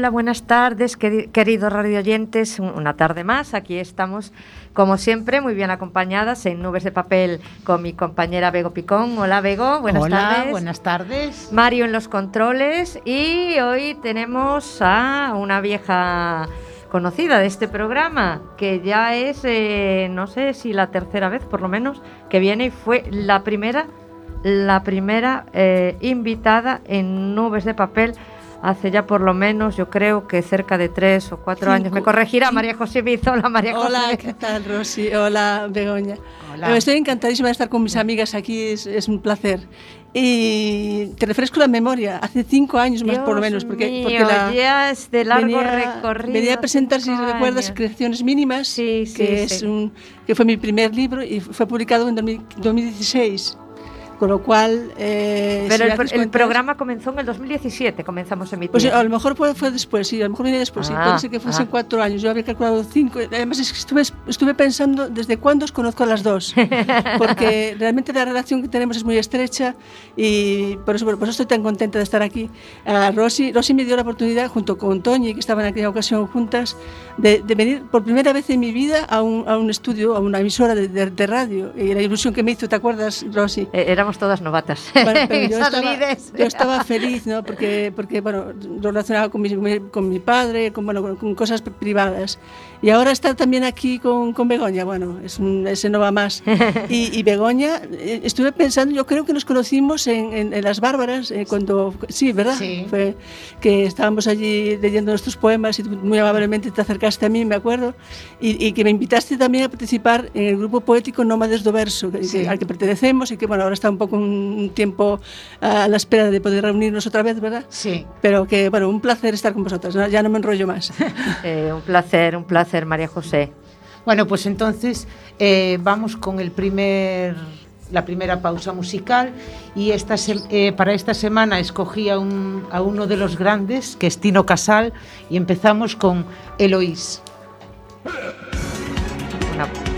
hola, buenas tardes, queridos radioyentes. Una tarde más, aquí estamos, como siempre, muy bien acompañadas en Nubes de Papel con mi compañera Bego Picón. Hola, Bego, buenas hola, tardes. buenas tardes. Mario en los controles y hoy tenemos a una vieja conocida de este programa, que ya es, eh, no sé si la tercera vez por lo menos, que viene y fue la primera, la primera eh, invitada en Nubes de Papel hace ya por lo menos, yo creo que cerca de tres o cuatro años. Me corregirá María José Bizola. María José. Hola, ¿qué tal, Rosy? Hola, Begoña. Hola. Estoy encantadísima de estar con mis amigas aquí, es, un placer. Y te refresco la memoria, hace cinco años más por lo menos, porque, porque la, ya es de largo venía, recorrido. Venía a presentar, si recuerdas, Creaciones Mínimas, que, Es un, que fue mi primer libro y fue publicado en 2016. Con lo cual... Eh, Pero el, programa comenzó en el 2017, comenzamos a emitir. Pues a lo mejor fue, fue después, sí, a lo mejor viene después, sí, puede ser que fuesen ah. cuatro años, yo había calculado cinco, además es que estuve, estuve pensando desde cuándo os conozco a las dos, porque realmente la relación que tenemos es muy estrecha y por eso, por eso estoy tan contenta de estar aquí. A Rosy, Rosy me dio la oportunidad, junto con Toñi, que estaban en aquella ocasión juntas, de, de venir por primera vez en mi vida a un, a un estudio, a una emisora de, de, radio, y la ilusión que me hizo, ¿te acuerdas, Rosy? Eh, éramos éramos todas novatas. Bueno, pero yo, estaba, yo, estaba, feliz, ¿no? Porque, porque bueno, lo relacionaba con mi, con mi padre, con, bueno, con cosas privadas. Y ahora está también aquí con, con Begoña, bueno, es un, ese no va más. Y, y, Begoña, eh, estuve pensando, yo creo que nos conocimos en, en, Las Bárbaras, eh, cuando, sí, ¿verdad? Sí. Fue que estábamos allí leyendo nuestros poemas y muy amablemente te acercaste a mí, me acuerdo, y, y que me invitaste también a participar en el grupo poético Nómades do Verso, al que pertenecemos y que, bueno, ahora está un poco un, tiempo a la espera de poder reunirnos otra vez, ¿verdad? Sí. Pero que, bueno, un placer estar con vosotras, ya no me enrollo más. Eh, un placer, un placer María José? Bueno, pues entonces eh, vamos con el primer la primera pausa musical y esta eh, para esta semana escogí a, un, a, uno de los grandes, que es Tino Casal, y empezamos con Eloís. no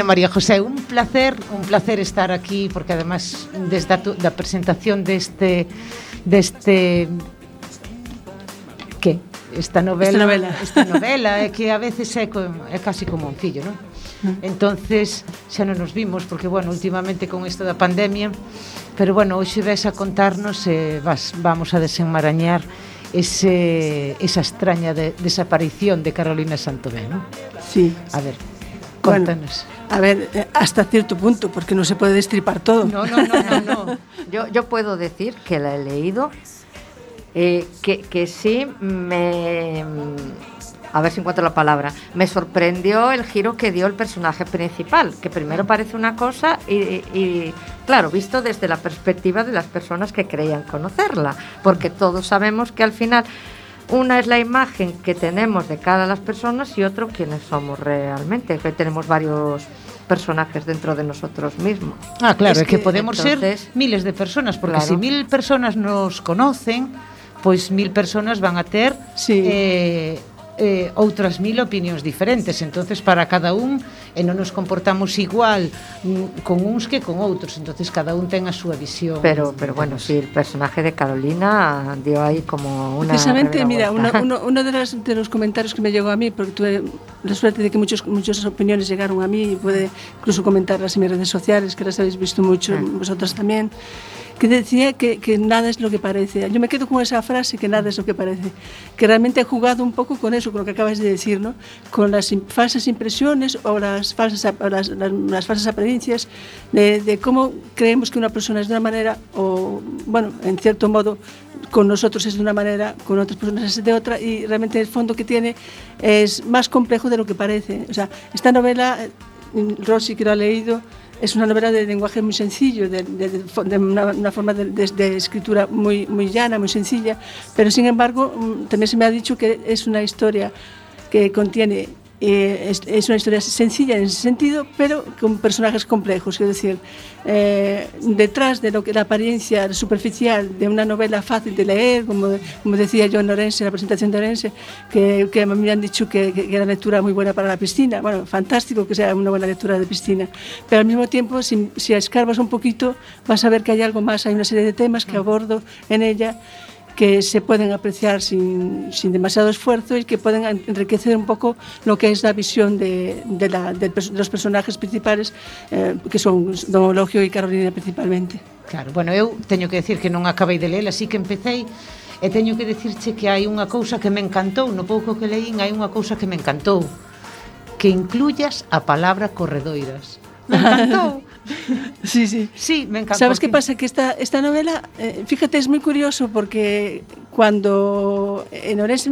Bueno, María José, un placer, un placer estar aquí porque además desde a tu, da presentación deste deste que esta novela, esta novela, esta novela é que a veces é, é casi como un fillo, non? Entonces xa non nos vimos porque bueno, últimamente con isto da pandemia, pero bueno, hoxe ves a contarnos e eh, vas, vamos a desenmarañar ese, esa extraña de, desaparición de Carolina Santomé, non? Sí. A ver, Bueno, contanos. a ver, eh, hasta cierto punto, porque no se puede destripar todo. No, no, no, no, no. Yo, yo puedo decir que la he leído, eh, que, que sí me... A ver si encuentro la palabra. Me sorprendió el giro que dio el personaje principal, que primero parece una cosa y, y, claro, visto desde la perspectiva de las personas que creían conocerla, porque todos sabemos que al final una es la imagen que tenemos de cada las personas y otro quiénes somos realmente, que tenemos varios personajes dentro de nosotros mismos. Ah, claro, Es es que, que, podemos entonces, ser miles de personas, porque claro. si mil personas nos conocen, pois mil personas van a ter Sí. eh, eh, outras mil opinións diferentes entonces para cada un e non nos comportamos igual mm, con uns que con outros entonces cada un ten a súa visión Pero, pero bueno, sí, el personaje de Carolina dio ahí como una. Precisamente, mira, una- uno, uno de, las- de los comentarios que me llegó a mí, porque tuve la suerte de que muchos, muchas opiniones llegaron a mí y puede incluso comentarlas en mis redes sociales, que las habéis visto mucho, Ah. vosotros también, que decía que, que nada es lo que parece. Yo me quedo con esa frase, que nada es lo que parece, que realmente he jugado un poco con eso, con lo que acabas de decir, ¿no? con las falsas impresiones o las falsas, las, las- las falsas apariencias de, de cómo creemos que una persona es de una manera o, bueno, en cierto modo, con nosotros es de una manera, con otras personas es de otra, y realmente el fondo que tiene es más complejo de lo que parece. O sea, esta novela, eh, Rosy que lo ha leído, es una novela de lenguaje muy sencillo, de, de- una, forma de, de- de escritura muy, muy llana, muy sencilla, pero sin embargo mm, también se me ha dicho que es una historia que contiene, eh, es, es una historia sencilla en ese sentido, pero con personajes complejos, es decir, eh, detrás de lo que la apariencia superficial de una novela fácil de leer, como, como decía yo en Orense, en la presentación de Orense, que, que me han dicho que, que era lectura muy buena para la piscina. Bueno, fantástico que sea una buena lectura de piscina, pero al mismo tiempo, si, si escarbas un poquito, vas a ver que hay algo más, hay una serie de temas que abordo en ella que se pueden apreciar sin, sin demasiado esfuerzo y que pueden enriquecer un poco lo que es la visión de, de, la, de los personajes principales, eh, que son Don Eulogio e Carolina principalmente. Claro, bueno, eu teño que decir que non acabei de ler, así que empecéi e teño que decirche que hai unha cousa que me encantou, no pouco que leín hai unha cousa que me encantou, que incluyas a palabra corredoiras. Me encantou. Sí, sí. Sí, me encantó. ¿Sabes qué pasa? Que esta, esta novela, eh, fíjate, es muy curioso porque cuando en Orense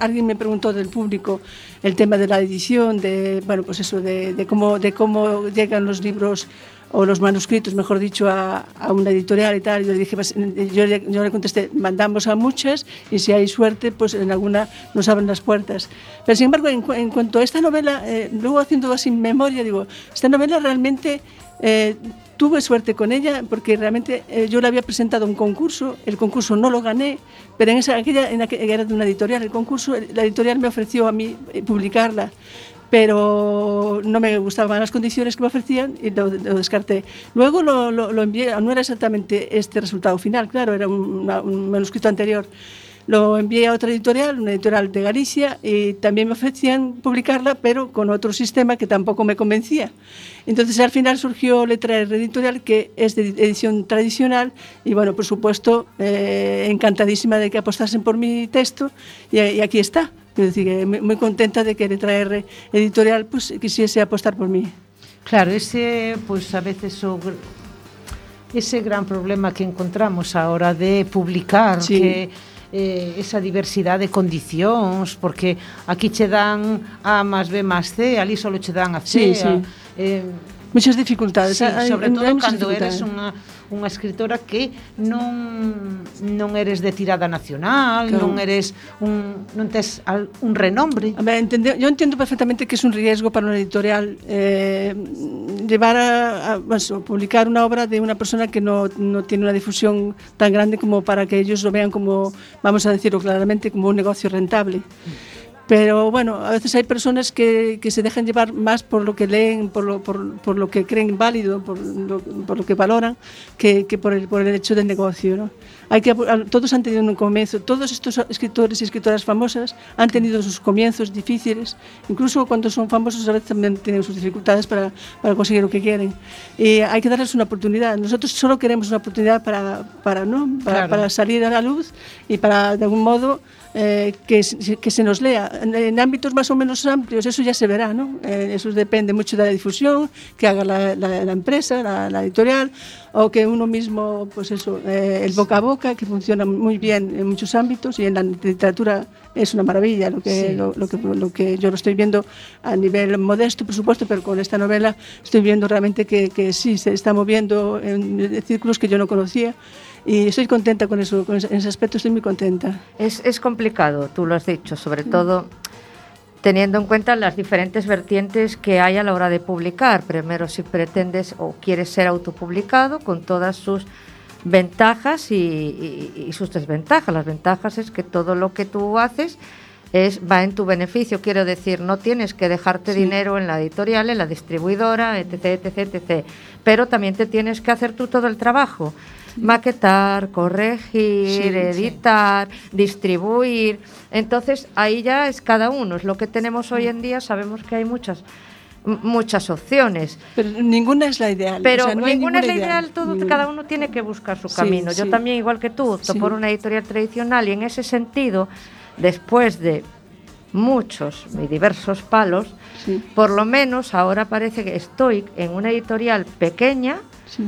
alguien me preguntó del público el tema de la edición, de, bueno, pues eso, de, de cómo, de cómo llegan los libros o los manuscritos, mejor dicho, a, a una editorial y tal. Yo le dije, pues, yo, le, yo le contesté, mandamos a muchas y si hay suerte, pues en alguna nos abren las puertas. Pero sin embargo, en cuanto a esta novela, eh, luego haciendo así memoria, digo, esta novela realmente eh, tuve suerte con ella porque realmente eh, yo la había presentado un concurso, el concurso no lo gané, pero en esa, aquella, en aquella era de una editorial, el concurso, la editorial me ofreció a mí eh, publicarla pero no me gustaban las condiciones que me ofrecían y lo, lo descarté. Luego lo, lo, lo envié, no era exactamente este resultado final, claro, era un, un manuscrito anterior. Lo envié a otra editorial, una editorial de Galicia, y también me ofrecían publicarla, pero con otro sistema que tampoco me convencía. Entonces al final surgió Letra R Editorial, que es de edición tradicional, y bueno, por supuesto, eh, encantadísima de que apostasen por mi texto, y, y aquí está. Es decir, que muy, contenta de que Letra R Editorial pues, quisiese apostar por mí. Claro, ese, pues a veces gr- ese gran problema que encontramos a hora de publicar, Sí. que eh, esa diversidade de condicións, porque aquí che dan A más B más C, ali só che dan a C. Sí, sí. A, eh, Muchas dificultades. Sí, sobre todo cando eres unha unha escritora que non non eres de tirada nacional, claro. non eres un non tes un renombre. A ver, entende, yo entendo perfectamente que es un riesgo para unha editorial eh, llevar a, a, a publicar unha obra de unha persona que no, no tiene unha difusión tan grande como para que ellos lo vean como, vamos a decirlo claramente, como un negocio rentable. Mm Pero bueno, a veces hay personas que, que se dejan llevar más por lo que leen, por lo, por, por lo que creen válido, por lo, por lo que valoran, que, que por, el, por el hecho del negocio. ¿no? Hay que, todos han tenido un comienzo, todos estos escritores y escritoras famosas han tenido sus comienzos difíciles, incluso cuando son famosos a veces también tienen sus dificultades para, para conseguir lo que quieren. Y hay que darles una oportunidad. Nosotros solo queremos una oportunidad para, para, ¿no? para, Claro. para salir a la luz y para, de algún modo, eh, que, que se nos lea. En, en ámbitos más o menos amplios, eso ya se verá, ¿no? Eh, eso depende mucho de la difusión que haga la, la- la empresa, la, la editorial, o que uno mismo, pues eso, eh, el boca a boca, que funciona muy bien en muchos ámbitos y en la literatura es una maravilla lo que, Sí. lo, lo que, lo que yo lo estoy viendo a nivel modesto, por supuesto, pero con esta novela estoy viendo realmente que, que sí, se está moviendo en círculos que yo no conocía y estoy contenta con eso, con ese, en ese aspecto estoy muy contenta. Es, es complicado, tú lo has dicho, sobre todo teniendo en cuenta las diferentes vertientes que hay a la hora de publicar. Primero, si pretendes o quieres ser autopublicado con todas sus ventajas y, y- y sus desventajas. Las ventajas es que todo lo que tú haces es, va en tu beneficio, quiero decir, no tienes que dejarte dinero en la editorial, en la distribuidora, etc, etc, etc. Pero también te tienes que hacer tú todo el trabajo. Maquetar, corregir, Sí, editar, distribuir. Entonces ahí ya es cada uno. Es lo que tenemos hoy en día. Sabemos que hay muchas, muchas opciones. Pero ninguna es la ideal. Pero o sea, no hay ninguna es la ideal, todo, Ninguna. cada uno tiene que buscar su Sí, camino. Yo sí. también, igual que tú, opto Sí. por una editorial tradicional y en ese sentido, después de muchos y diversos palos, por lo menos ahora parece que estoy en una editorial pequeña sí.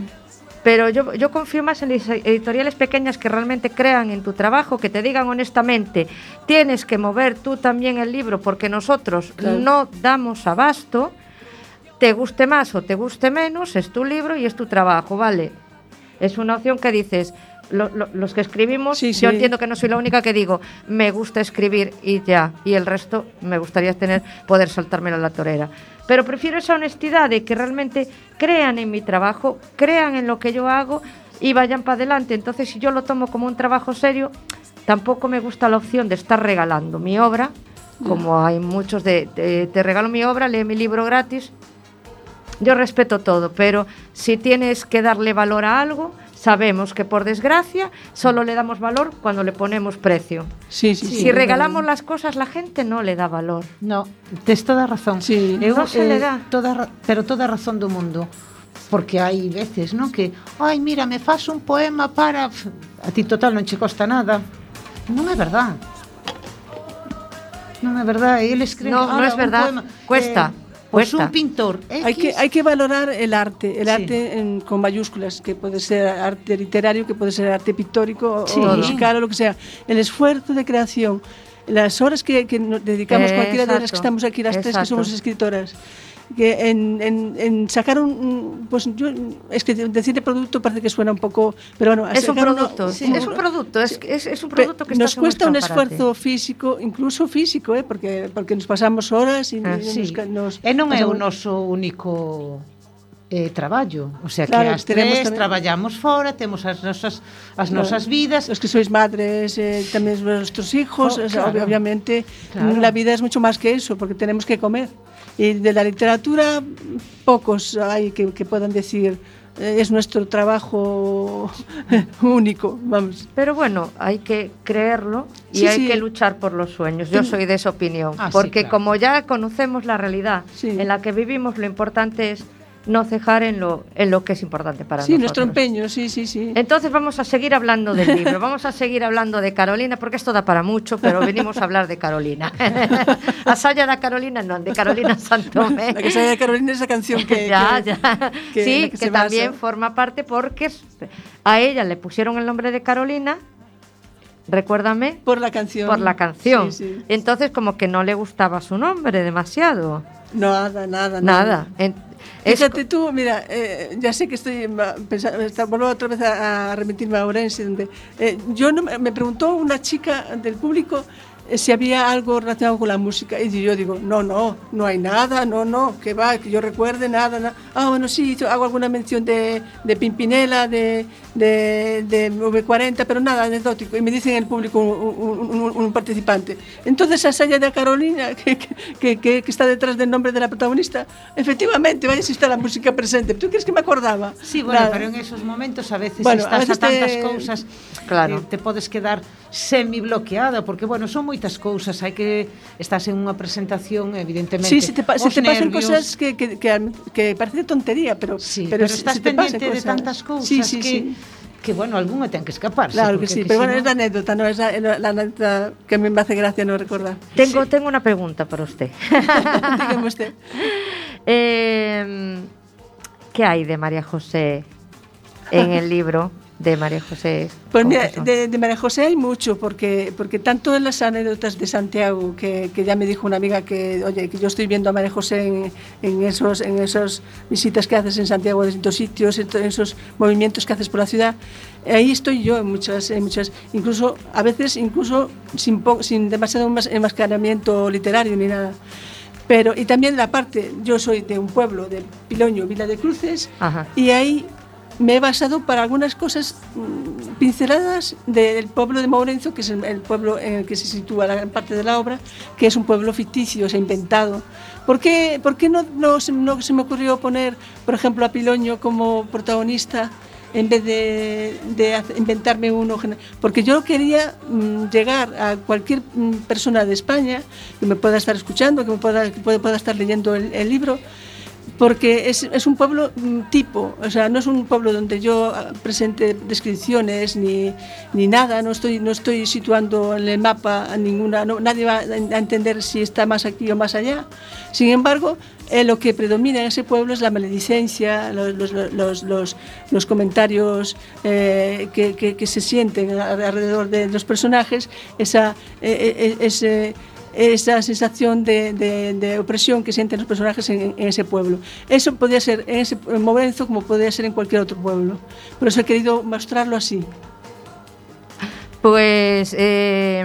Pero yo, yo confío más en las editoriales pequeñas que realmente crean en tu trabajo, que te digan honestamente, tienes que mover tú también el libro porque nosotros Claro. no damos abasto, te guste más o te guste menos, es tu libro y es tu trabajo, ¿vale? Es una opción que dices, lo- lo- los que escribimos, Sí, yo entiendo que no soy la única que digo, me gusta escribir y ya, y el resto me gustaría tener, poder saltármelo a la torera. Pero prefiero esa honestidad de que realmente crean en mi trabajo, crean en lo que yo hago y vayan para adelante. Entonces, si yo lo tomo como un trabajo serio, tampoco me gusta la opción de estar regalando mi obra, como hay muchos de, de- te regalo mi obra, lee mi libro gratis, yo respeto todo, pero si tienes que darle valor a algo, sabemos que por desgracia solo le damos valor cuando le ponemos precio. Sí, sí, sí. si regalamos las cosas, la gente no le da valor. No, tes toda razón. Sí. Non se le dá. Toda, pero toda razón do mundo. Porque hai veces, non, que, ai, mira, me faz un poema para... A ti total non che costa nada. Non é verdad. Non é verdad. Eles creen No, no "Ala, es verdad. poema, Cuesta, cuesta. un pintor X, Hay que, hay que valorar el arte, el Sí. arte en- con mayúsculas, que puede ser arte literario, que puede ser arte pictórico Sí. o musical o lo que sea. El esfuerzo de creación, las horas que, que nos dedicamos Eh, cualquiera de las que estamos aquí, las tres que somos escritoras, que en, en, en sacar un pues yo, es que decirte producto parece que suena un poco pero bueno es un producto uno, sí, un, es un producto es, es, es un producto que nos cuesta un esfuerzo físico incluso físico eh, porque porque nos pasamos horas e ah, sí. nos, nos, e non é o noso único eh, traballo, o sea Claro, que as tenemos tres tamén- traballamos fora, temos as nosas as Claro. nosas vidas. Los que sois madres, eh, también nuestros hijos, Oh, claro. obviamente Claro. la vida es mucho más que eso, porque tenemos que comer. Y de la literatura, pocos hay que, que puedan decir, eh, es nuestro trabajo único, vamos. Pero bueno, hay que creerlo y Sí, hay sí. que luchar por los sueños. Yo soy de esa opinión. Ah, sí, porque claro. como ya conocemos la realidad Sí. en la que vivimos, lo importante es no cejar en lo, en lo que es importante para sí, nosotros. nuestro empeño, sí, sí, sí. Entonces vamos a seguir hablando del libro, vamos a seguir hablando de Carolina, porque esto da para mucho, pero venimos a hablar de Carolina. a Saya da Carolina, no, de Carolina Santomé. La que sale de Carolina es esa canción que... ya, que- ya. que- sí, la que, también basa. forma parte porque a ella le pusieron el nombre de Carolina, recuérdame, Por la canción. por la canción. Sí, sí. Entonces como que no le gustaba su nombre demasiado. Nada, nada, Nada. Es Fíjate tú, mira, eh, ya sé que estoy pensando, está- vuelvo otra vez a, a remitirme a Orense, donde eh, yo no, me preguntó una chica del público si había algo relacionado con la música y yo digo, no, no, no hay nada, no, no, que va, que yo recuerde nada, nada. Ah, bueno, sí, hago alguna mención de, de Pimpinela, de, de, de V40, pero nada anecdótico. Y me dice en el público un, un- un- un participante. Entonces, a Saya de Carolina, que, que, que- que está detrás del nombre de la protagonista, efectivamente, vaya si está la música presente. ¿Tú crees que me acordaba? Sí, bueno, Nada. pero en esos momentos a veces Bueno, a estás a, veces te- tantas cousas Claro. que te podes quedar semi bloqueada porque bueno, son moitas cousas, hai que estás en unha presentación evidentemente. Sí, se te, pa- se pasan cosas que, que, que, que parece tontería, pero, Sí, pero, estás se te pasan pendiente de cosas. tantas cousas sí, sí, que sí. que bueno, algunha ten que escaparse. Claro que sí, pero bueno, no- es la anécdota, no es la, anécdota que a mí me hace gracia no recordar. tengo, tengo una pregunta para usted. Dígame usted. Eh, ¿Qué hay de María José en el libro de María José? Pues mira, de, de María José hay mucho, porque, porque tanto en las anécdotas de Santiago, que, que ya me dijo una amiga que, oye, que yo estoy viendo a María José en, en esos, en esas visitas que haces en Santiago a distintos sitios, en en esos movimientos que haces por la ciudad, ahí estoy yo en muchas, en muchas incluso, a veces incluso sin, sin demasiado enmas- enmascaramiento literario ni nada. Pero, y también la parte, yo soy de un pueblo, de Piloño, Vila de Cruces, Ajá. y ahí me he basado para algunas cosas mm, pinceladas del pueblo de Mourenzo, que es el, pueblo en el que se sitúa la gran parte de la obra, que es un pueblo ficticio, o sea, inventado. ¿Por qué, por qué no, se, se me ocurrió poner, por ejemplo, a Piloño como protagonista en vez de, de inventarme uno? Porque yo quería mm, llegar a cualquier mm, persona de España que me pueda estar escuchando, que me pueda, estar leyendo el libro porque es, un pueblo mm, tipo, o sea, no es un pueblo donde yo ah, presente descripciones ni, ni nada, no estoy, no estoy situando en el mapa a ninguna, no- nadie va a entender si está más aquí o más allá. Sin embargo, eh, lo que predomina en ese pueblo es la maledicencia, los, los, los, los- comentarios eh, que, que- se sienten alrededor de los personajes, esa, eh, eh, ese- esa sensación de, de- opresión que sienten los personajes en, ese pueblo. Eso podría ser en ese como podría ser en cualquier otro pueblo. Por eso he querido mostrarlo así. Pues eh,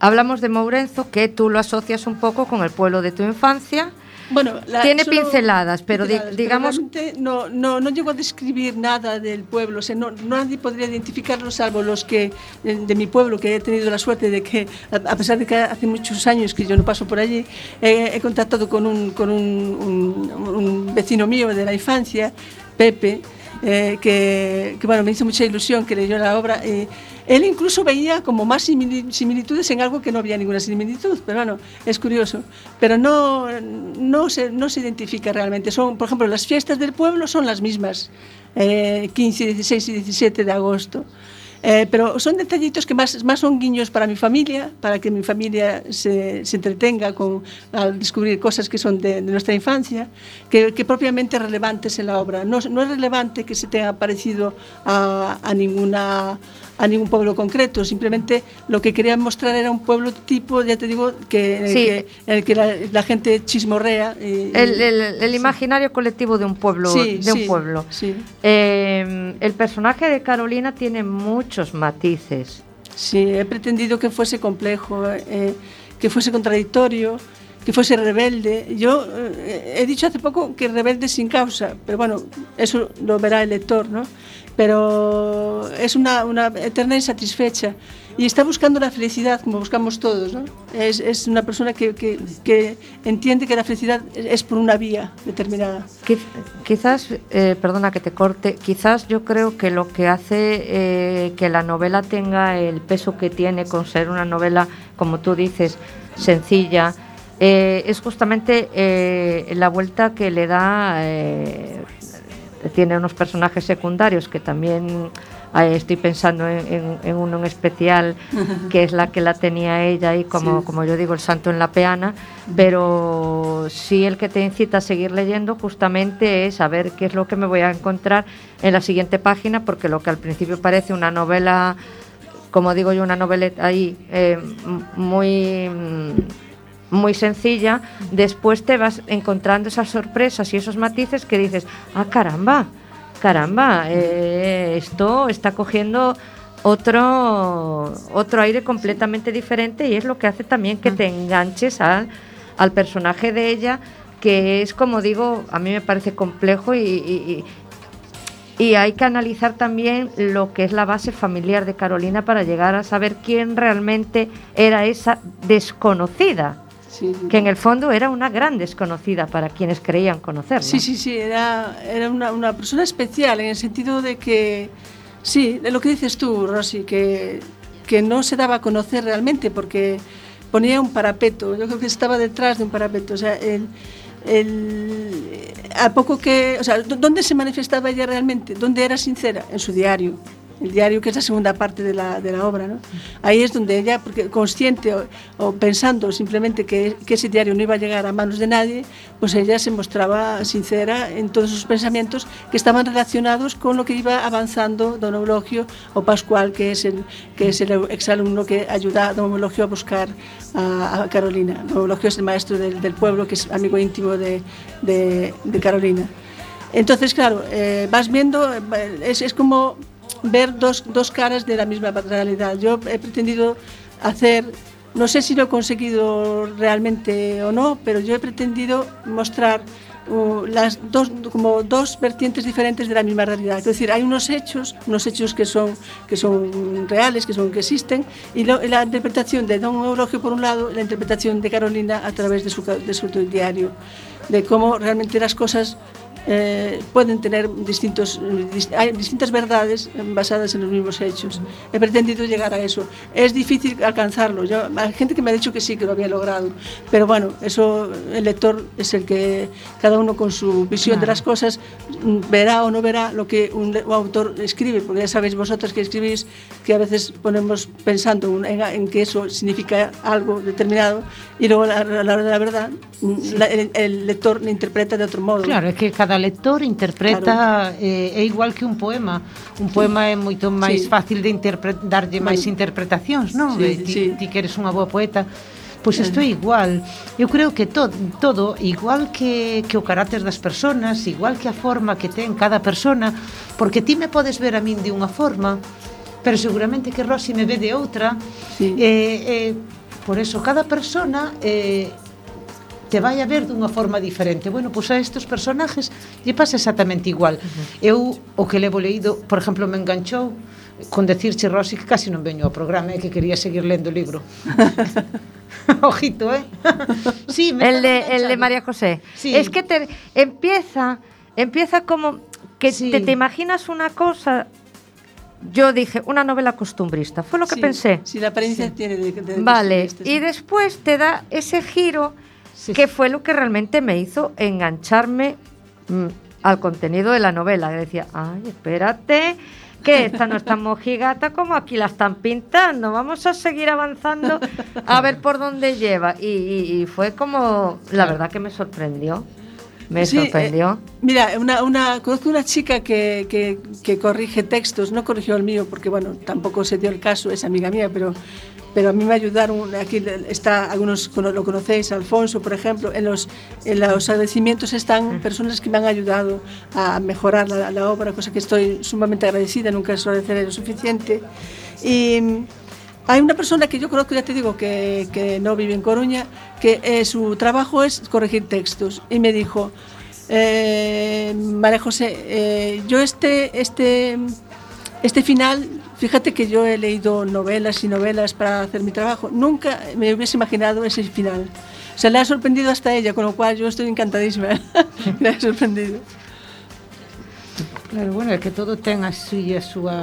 hablamos de Mourenzo, que tú lo asocias un poco con el pueblo de tu infancia. Bueno, la- Tiene pinceladas, pero di- digamos- no, no, no llego a describir nada del pueblo. O sea, no, nadie podría identificarlo salvo los que de, de mi pueblo, que he tenido la suerte de que, a, pesar de que hace muchos años que yo no paso por allí, eh, he contactado con un, con un, un- un vecino mío de la infancia, Pepe, eh, que, que, bueno, me hizo mucha ilusión que leyó la obra. eh, él incluso veía como más simili- similitudes en algo que no había ninguna similitud, pero bueno, es curioso. Pero no, no, se, no se identifica realmente. Son, por ejemplo, las fiestas del pueblo son las mismas, eh, 15, 16 y 17 de agosto. Eh, pero son detallitos que más, más son guiños para mi familia, para que mi familia se, se entretenga con, al descubrir cosas que son de, de nuestra infancia, que, que propiamente relevantes en la obra. No, no es relevante que se tenga parecido a, a, ninguna, a ningún pueblo concreto, simplemente lo que quería mostrar era un pueblo tipo, ya te digo, que, en el Sí. que, en el que la, la gente chismorrea. y- El, el- el imaginario colectivo de un pueblo. Sí, de un pueblo. sí. Eh, el personaje de Carolina tiene muchos matices. Sí, he pretendido que fuese complejo, eh, que fuese contradictorio, que fuese rebelde. Yo eh, he dicho hace poco que rebelde sin causa, pero bueno, eso lo verá el lector, ¿no? Pero es una, una eterna insatisfecha y está buscando la felicidad como buscamos todos, ¿no? Es, es una persona que, que, que entiende que la felicidad es por una vía determinada. Quiz- Quizás, eh, perdona que te corte, quizás yo creo que lo que hace eh, que la novela tenga el peso que tiene con ser una novela, como tú dices, sencilla, eh, es justamente eh, la vuelta que le da, eh, tiene unos personajes secundarios que también eh, estoy pensando en, en- en uno en especial, que es la que la tenía ella y como, Sí. como yo digo, el santo en la peana, pero sí el que te incita a seguir leyendo justamente es saber qué es lo que me voy a encontrar en la siguiente página, porque lo que al principio parece una novela, como digo yo, una noveleta ahí eh, muy... muy sencilla, después te vas encontrando esas sorpresas y esos matices que dices, ah, caramba, caramba, eh, esto está cogiendo otro, otro aire completamente diferente y es lo que hace también que te enganches al, personaje de ella, que es, como digo, a mí me parece complejo y- y hay que analizar también lo que es la base familiar de Carolina para llegar a saber quién realmente era esa desconocida, Sí. que en el fondo era una gran desconocida para quienes creían conocerla. Sí, sí, sí, era, era una, una persona especial en el sentido de que, sí, de lo que dices tú, Rosy, que, que no se daba a conocer realmente porque ponía un parapeto, yo creo que estaba detrás de un parapeto, o sea, el, el- a poco que, o sea, ¿dó- ¿dónde se manifestaba ella realmente? ¿Dónde era sincera? En su diario. El diario, que es la segunda parte de la, de la obra, ¿no? Ahí es donde ella, porque consciente o, o pensando simplemente que, que ese diario no iba a llegar a manos de nadie, pues ella se mostraba sincera en todos sus pensamientos que estaban relacionados con lo que iba avanzando don Eulogio o Pascual, que es el, que es el exalumno que ayuda a don Eulogio a buscar a, a Carolina. Don Eulogio es el maestro del, del pueblo, que es amigo íntimo de, de, de Carolina. Entonces, claro, eh, vas viendo, eh, es, es como ver dos, dos caras de la misma realidad. Yo he pretendido hacer, no sé si lo he conseguido realmente o no, pero yo he pretendido mostrar uh, las dos, como dos vertientes diferentes de la misma realidad. Es decir, hay unos hechos, unos hechos que son, que son reales, que, son, que existen, y, lo- la interpretación de don Eulogio por un lado, la interpretación de Carolina a través de su, de su diario, de cómo realmente las cosas eh, pueden tener distintos, dis- hay distintas verdades basadas en los mismos hechos. He pretendido llegar a eso. Es difícil alcanzarlo. Yo, hay gente que me ha dicho que sí, que lo había logrado. Pero bueno, eso el lector es el que, cada uno con su visión de las cosas, mm, verá o no verá lo que un, un autor escribe. Porque ya sabéis vosotros que escribís que a veces ponemos pensando en, en que eso significa algo determinado y luego a la, hora de la verdad mm, la- el, el lector lo interpreta de otro modo. Claro, é que cada cada lector interpreta claro. eh, é igual que un poema. Un poema é moito máis sí. fácil de darlle máis interpretacións, non? Sí, ti, sí. ti que eres unha boa poeta. Pois isto é eh. igual. Eu creo que todo, todo igual que, que o carácter das personas, igual que a forma que ten cada persona, porque ti me podes ver a min de unha forma, pero seguramente que Rosy me ve de outra. Sí. Eh, eh, por eso cada persona eh, te vai a ver dunha forma diferente. Bueno, pois a estes personajes lle pasa exactamente igual. Eu o que levo leído, por exemplo, me enganchou con decirche, Rosy, que casi non veño ao programa, e que quería seguir lendo o libro. Ojito, eh? sí, me El de, el de. María José. Sí. Es que te empieza, empieza como que Sí. te, te imaginas una cosa. Yo dije, una novela costumbrista. Fue lo que Sí, pensé. Si la apariencia tiene de, de- Vale, sí. y después te da ese giro Sí. que fue lo que realmente me hizo engancharme mm, al contenido de la novela. Decía, ay, espérate, que esta no es tan mojigata como aquí la están pintando. Vamos a seguir avanzando a ver por dónde lleva. Y, y- y fue como, la verdad que me sorprendió. Me Sí, sorprendió. eh, mira, una, una, conozco una chica que, que, que corrige textos, no corrigió el mío porque, bueno, tampoco se dio el caso, es amiga mía, pero, pero a mí me ayudaron, aquí está, algunos lo conocéis, Alfonso, por ejemplo, en los, en los agradecimientos están personas que me han ayudado a mejorar la, la obra, cosa que estoy sumamente agradecida, nunca agradeceré lo suficiente. Y hay una persona que yo conozco, ya te digo, que, que no vive en Coruña, que eh, su trabajo es corregir textos. Y me dijo, eh, María José, eh, yo este, este, este final, Fíjate que yo he leído novelas y novelas para hacer mi trabajo. Nunca me hubiese imaginado ese final. Se le ha sorprendido hasta ella, con lo cual yo estoy encantadísima. me ha sorprendido. Claro, bueno, é que todo ten a súa a súa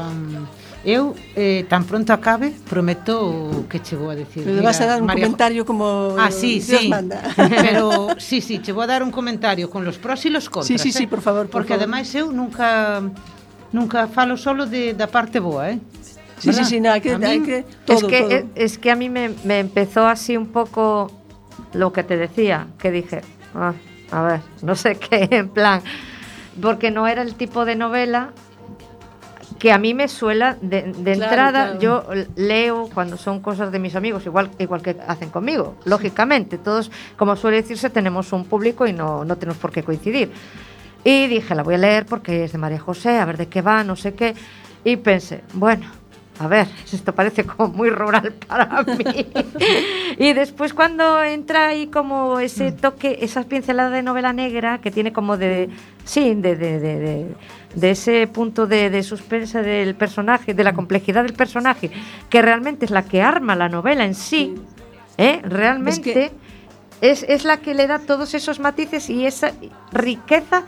Eu, eh, tan pronto acabe, prometo que che vou a decir. Pero vas a dar un María... comentario como ah, sí, Dios sí. manda. Pero, sí, sí, che vou a dar un comentario con los pros e los contras. Sí, sí, eh? sí, por favor. Por Porque favor. ademais eu nunca nunca falo solo de, da parte boa, eh? Sí, sí, ¿Verdad? sí, hay que, hay min- que todo, es, que, todo. Es, es que a mí me, me empezó así un poco lo que te decía, que dije, "Ah, a ver, no sé qué, en plan, porque no era el tipo de novela que a mí me suela de, de Claro, entrada claro. yo leo cuando son cosas de mis amigos igual igual que hacen conmigo lógicamente todos como suele decirse tenemos un público y no, no tenemos por qué coincidir y dije la voy a leer porque es de María José a ver de qué va no sé qué y pensé bueno a ver, esto parece como muy rural para mí. y después cuando entra ahí como ese toque, esa pincelada de novela negra que tiene como de, sí, de, de, de, de- ese punto de, de suspense del personaje, de la complejidad del personaje, que realmente es la que arma la novela en sí, ¿eh? realmente es, es la que le da todos esos matices y esa riqueza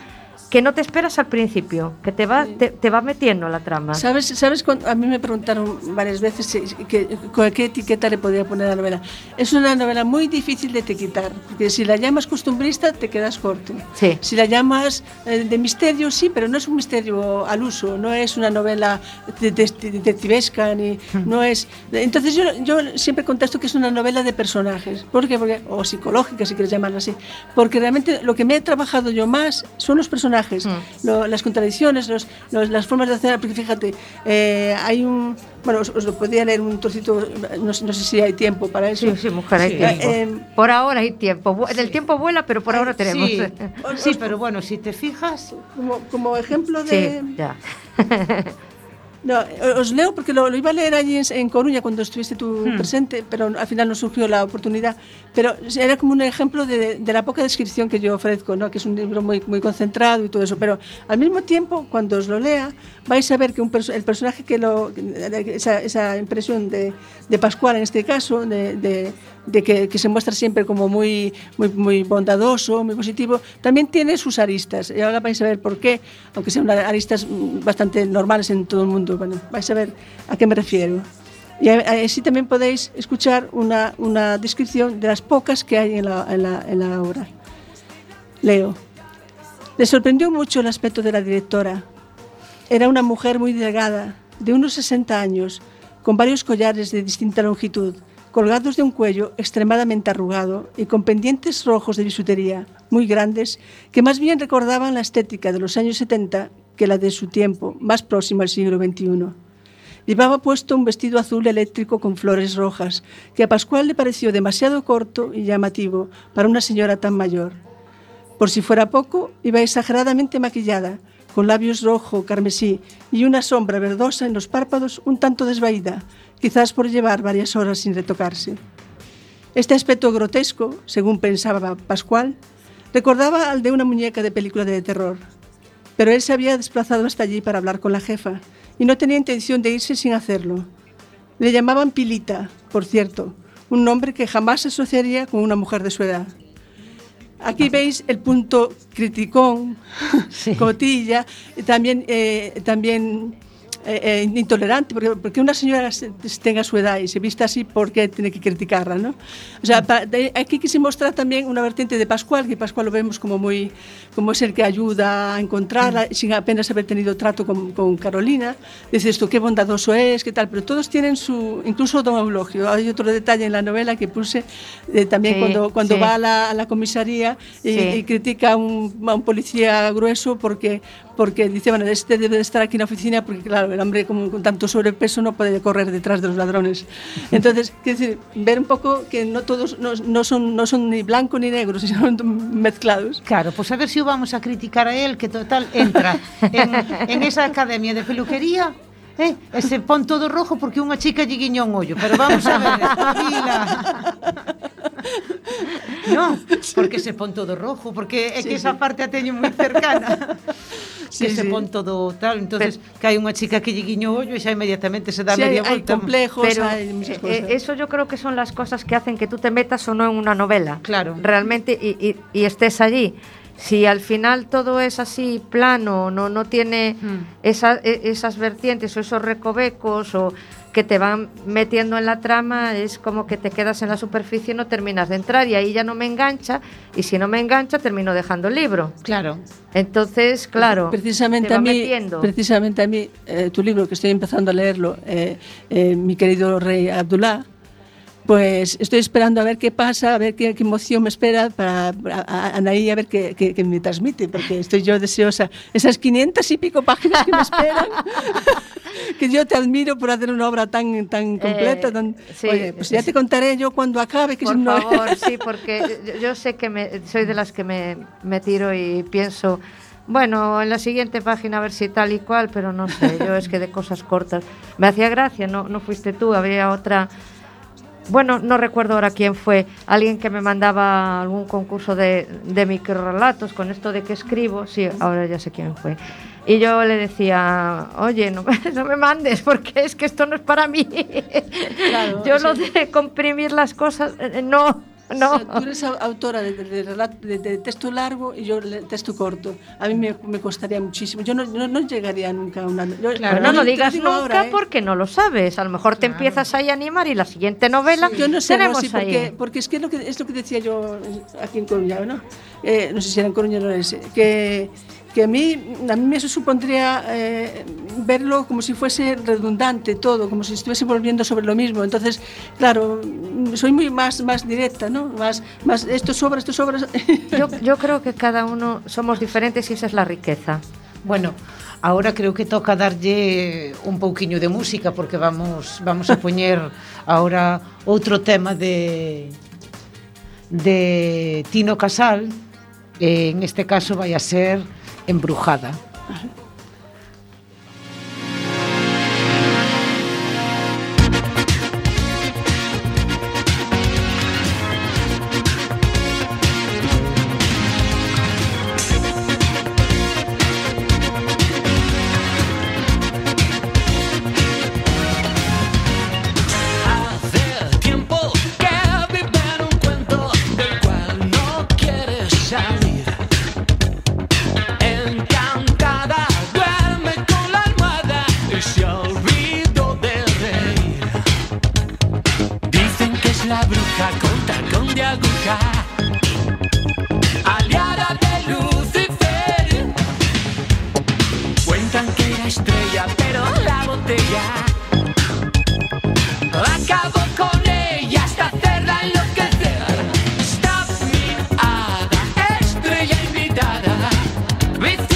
que no te esperas al principio, que te va, te, te va metiendo la trama. ¿Sabes, sabes cuando- a mí me preguntaron varias veces si- que, con qué etiqueta le podía poner a la novela? Es una novela muy difícil de etiquetar, porque si la llamas costumbrista te quedas corto. Sí. Si la llamas eh, de misterio, sí, pero no es un misterio al uso, no es una novela de- de- de- detectivesca, ni, no es... Entonces yo, yo siempre contesto que es una novela de personajes, ¿por qué? Porque, o psicológica, si quieres llamarla así, porque realmente lo que me he trabajado yo más son los personajes, lo- las contradicciones, los, los- las formas de hacer, porque fíjate, eh, hay un... Bueno, os, os lo podía leer un trocito, no, sé- no sé si hay tiempo para eso. Sí, sí, mujer, hay Sí. tiempo. Eh, por ahora hay tiempo. El tiempo vuela, pero por ahora tenemos. Sí, sí, pero bueno, si te fijas, Como, como ejemplo de... Sí, ya. No, os leo porque lo, lo iba a leer allí en, en Coruña cuando estuviste tú presente, pero al final no surgió la oportunidad. Pero era como un ejemplo de, de la poca descripción que yo ofrezco, ¿no? que es un libro muy, muy concentrado y todo eso. Pero al mismo tiempo, cuando os lo lea, vais a ver que un perso- el personaje que lo. esa, esa impresión de, de Pascual, en este caso, de, de, de que, que se muestra siempre como muy, muy, muy bondadoso, muy positivo, también tiene sus aristas. Y ahora vais a ver por qué, aunque sean aristas mm, bastante normales en todo el mundo. Bueno, vais a ver a qué me refiero. Y así también podéis escuchar una, una descripción de las pocas que hay en la, en la, en la obra. Leo. Le sorprendió mucho el aspecto de la directora. Era una mujer muy delgada, de unos 60 años, con varios collares de distinta longitud, colgados de un cuello extremadamente arrugado y con pendientes rojos de bisutería, muy grandes, que más bien recordaban la estética de los años 70 que la de su tiempo, más próximo al siglo XXI. Llevaba puesto un vestido azul eléctrico con flores rojas, que a Pascual le pareció demasiado corto y llamativo para una señora tan mayor. Por si fuera poco, iba exageradamente maquillada, con labios rojo, carmesí y una sombra verdosa en los párpados un tanto desvaída, quizás por llevar varias horas sin retocarse. Este aspecto grotesco, según pensaba Pascual, recordaba al de una muñeca de película de terror. Pero él se había desplazado hasta allí para hablar con la jefa y no tenía intención de irse sin hacerlo. Le llamaban Pilita, por cierto, un nombre que jamás se asociaría con una mujer de su edad. Aquí veis el punto criticón, cotilla, y también, eh, también eh, eh, intolerante, porque, porque una señora se- tenga su edad y se vista así, ¿por qué tiene que criticarla? ¿no? O sea, pa- de- aquí que se muestra también una vertiente de Pascual, que Pascual lo vemos como muy como es el que ayuda a encontrarla, sin apenas haber tenido trato con, con Carolina. Dices tú, qué bondadoso es, qué tal, pero todos tienen su, incluso Don Eulogio. Hay otro detalle en la novela que puse eh, también Sí, cuando, cuando sí. va a la, a la comisaría y, Sí. y critica a un, a un policía grueso porque, porque dice, bueno, este debe de estar aquí en la oficina porque, claro, el hombre con, con tanto sobrepeso no pode correr detrás dos ladrones. Entonces, quiero decir, ver un poco que no todos no, no son no son ni blanco ni negro, sino mezclados. Claro, pues a ver se si o vamos a criticar a él que total entra en, en esa academia de peluquería eh, e se pon todo rojo porque unha chica lle guiñou un ollo, pero vamos a ver, espabila. No, porque se pon todo rojo, porque é que esa parte a teño moi cercana. Sí, que se pon todo tal, entonces que hai unha chica que lle guiñó o ollo e xa inmediatamente se dá Sí, media hay volta. complejos, Pero hay muchas eh, cosas. eh, eso yo creo que son las cosas que hacen que tú te metas o no en una novela. Claro. Realmente y, y- y estés allí. Si al final todo es así plano, no, no tiene Mm. esa- e- esas vertientes o esos recovecos o que te van metiendo en la trama, es como que te quedas en la superficie y no terminas de entrar y ahí ya no me engancha y si no me engancha termino dejando el libro. Claro. Entonces, claro, precisamente te va a mí, metiendo. precisamente a mí, eh, tu libro que estoy empezando a leerlo, eh, eh, mi querido rey Abdullah, pues estoy esperando a ver qué pasa, a ver qué, qué emoción me espera para, para a- Anaí, a ver qué, qué- qué me transmite, porque estoy yo deseosa. Esas 500 y pico páginas que me esperan, que yo te admiro por hacer una obra tan, tan completa. tan- sí, Oye, pues ya te contaré yo cuando acabe. Que Por una- favor, sí, porque yo, yo sé que me, soy de las que me, me tiro y pienso, bueno, en la siguiente página a ver si tal y cual, pero no sé, yo es que de cosas cortas. Me hacía gracia, no, no fuiste tú, había otra... Bueno, no recuerdo ahora quién fue, alguien que me mandaba algún concurso de, de microrelatos con esto de que escribo, sí, ahora ya sé quién fue. Y yo le decía, oye, no, me- no me mandes porque es que esto no es para mí. Claro, yo sí. lo de comprimir las cosas, eh, no, no. O sea, tú eres au- autora de, de- de relato- de- de texto largo y yo de texto corto. A mí me, me costaría muchísimo. Yo no, no, no llegaría nunca a una... yo- Claro. No lo digas nunca ahora, ¿eh? porque no lo sabes. A lo mejor te empiezas ahí a animar y la siguiente novela Yo no sé, tenemos Rosy, ahí. porque, porque es que es lo que, es lo que decía yo aquí en Coruña, ¿no? Eh, no sé si era en Coruña o en Orense, que, que a mí, a mí me supondría eh, verlo como si fuese redundante todo, como si estuviese volviendo sobre lo mismo. Entonces, claro, soy muy más, más directa, ¿no? Más, más esto sobra, esto sobra. Yo, yo creo que cada uno somos diferentes y esa es la riqueza. Bueno, ahora creo que toca darlle un pouquiño de música porque vamos vamos a poñer ahora outro tema de de Tino Casal, en este caso vai a ser Embrujada. With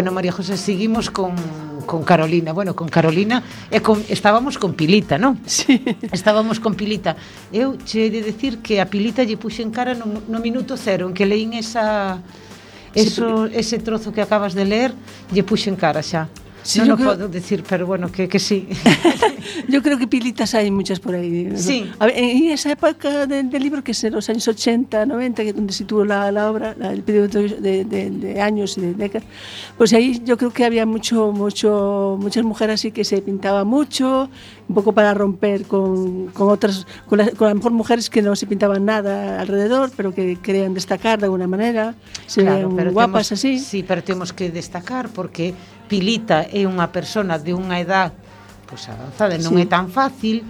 Bueno, María José, seguimos con, con Carolina. Bueno, con Carolina e con, estábamos con Pilita, non? Sí. Estábamos con Pilita. Eu che de decir que a Pilita lle puxe en cara no, no minuto cero, en que leín esa... Eso, sí, ese trozo que acabas de ler lle puxe en cara xa. Sí, non yo o creo- podo decir, pero bueno, que, que sí. Yo creo que pilitas hay muchas por ahí. ¿no? Sí. A ver, en esa época de- del libro, que es en los años 80, 90, que donde situó la, la obra, la- el periodo de, de- de años y de décadas, pues ahí yo creo que había mucho, mucho, muchas mujeres así que se pintaban mucho, un poco para romper con, con otras, con, las- con a lo mejor mujeres que no se pintaban nada alrededor, pero que querían destacar de alguna manera, se veían guapas temos, así. Sí, pero temos que destacar porque Pilita é unha persona de unha edad pois avanzada, non sí. é tan fácil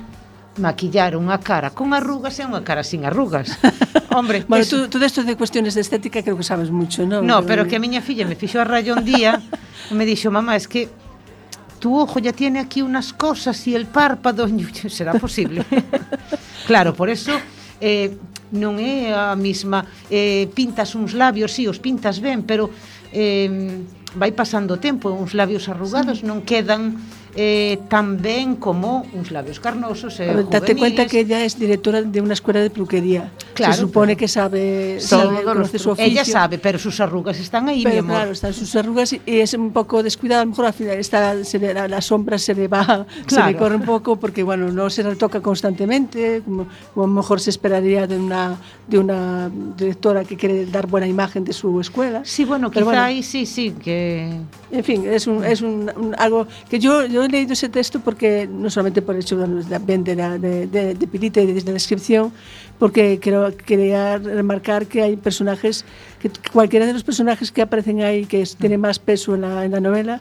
maquillar unha cara con arrugas e unha cara sin arrugas. Hombre, bueno, eso... tú, tú desto de cuestiones de estética creo que sabes mucho, non? No, pero que a miña filla me fixo a rayo un día e me dixo, mamá, es que tu ojo ya tiene aquí unas cosas y el párpado será posible. claro, por eso eh, non é a mesma eh, pintas uns labios, si, sí, os pintas ben, pero eh, vai pasando o tempo, uns labios arrugados sí. non quedan eh, tan ben como uns labios carnosos e Pero date cuenta que ella es directora de una escuela de peluquería. Claro, Se supone claro. que sabe, sabe conoce su oficio. Ella sabe, pero sus arrugas están mi Pero amor. claro, están sus arrugas y es un poco descuidada. A lo mejor al final está, se le, la, la sombra se le va, se le Claro. corre un poco porque bueno, no se retoca constantemente, como, como a lo mejor se esperaría de una, de una directora que quiere dar buena imagen de su escuela. Sí, bueno, Pero quizá bueno. aí sí, sí, que En fin, es, un, es un, un- algo que yo, yo he leído ese texto porque no solamente por el hecho de, la, de, de, Pirita y de la descripción, porque creo, quería remarcar que hay personajes, que cualquiera de los personajes que aparecen ahí, que tiene más peso en la, en la novela,